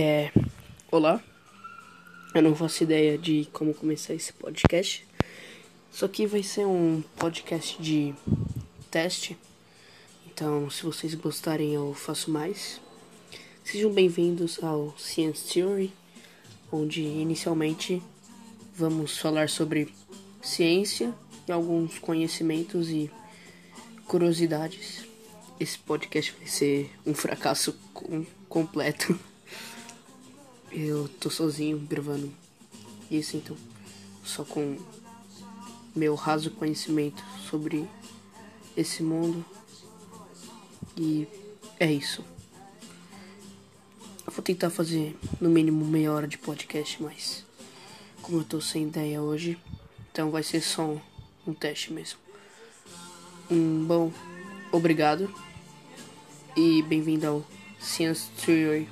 É. Olá. Eu não faço ideia de como começar esse podcast. Isso aqui vai ser um podcast de teste. Então, se vocês gostarem, eu faço mais. Sejam bem-vindos ao Science Theory, onde inicialmente vamos falar sobre ciência e alguns conhecimentos e curiosidades. Esse podcast vai ser um fracasso com completo. Eu tô sozinho gravando isso, então, só com meu raso conhecimento sobre esse mundo. E é isso. Eu vou tentar fazer no mínimo meia hora de podcast, mas como eu tô sem ideia hoje, então vai ser só um, um teste mesmo. Um bom, obrigado e bem-vindo ao Science Theory